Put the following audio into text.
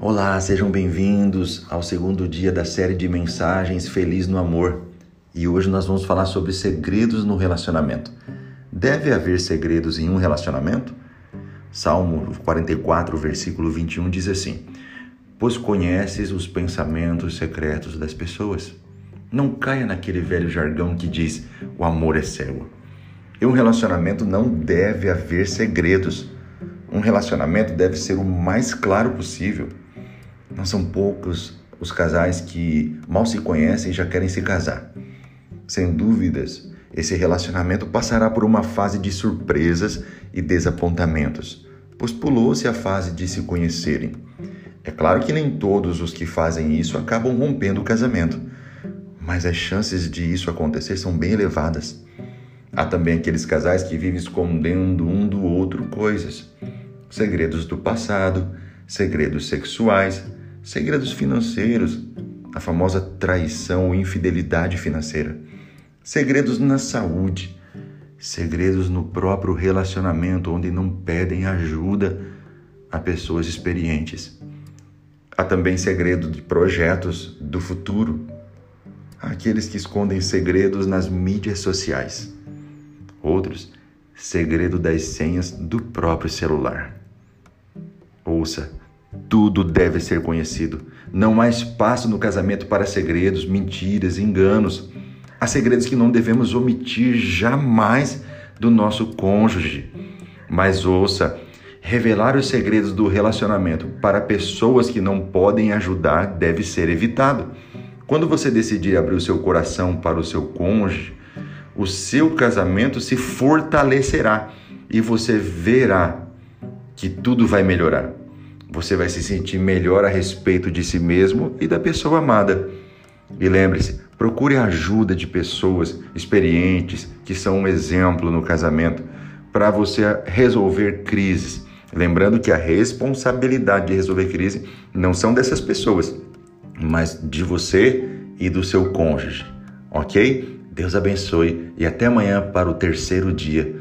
Olá, sejam bem-vindos ao segundo dia da série de mensagens Feliz no Amor. E hoje nós vamos falar sobre segredos no relacionamento. Deve haver segredos em um relacionamento? Salmo 44, versículo 21 diz assim: Pois conheces os pensamentos secretos das pessoas. Não caia naquele velho jargão que diz o amor é cego. Em um relacionamento não deve haver segredos. Um relacionamento deve ser o mais claro possível. Não são poucos os casais que mal se conhecem e já querem se casar. Sem dúvidas, esse relacionamento passará por uma fase de surpresas e desapontamentos, pois pulou-se a fase de se conhecerem. É claro que nem todos os que fazem isso acabam rompendo o casamento, mas as chances de isso acontecer são bem elevadas. Há também aqueles casais que vivem escondendo um do outro coisas, segredos do passado, segredos sexuais, segredos financeiros, a famosa traição ou infidelidade financeira, segredos na saúde, segredos no próprio relacionamento, onde não pedem ajuda a pessoas experientes. Há também segredo de projetos do futuro, aqueles que escondem segredos nas mídias sociais. Outros, segredo das senhas do próprio celular. Ouça, tudo deve ser conhecido. Não há espaço no casamento para segredos, mentiras, enganos. Há segredos que não devemos omitir jamais do nosso cônjuge. Mas ouça, revelar os segredos do relacionamento para pessoas que não podem ajudar deve ser evitado. Quando você decidir abrir o seu coração para o seu cônjuge, o seu casamento se fortalecerá e você verá que tudo vai melhorar. Você vai se sentir melhor a respeito de si mesmo e da pessoa amada. E lembre-se, procure a ajuda de pessoas experientes que são um exemplo no casamento para você resolver crises. Lembrando que a responsabilidade de resolver crise não são dessas pessoas, mas de você e do seu cônjuge. Ok? Deus abençoe e até amanhã para o terceiro dia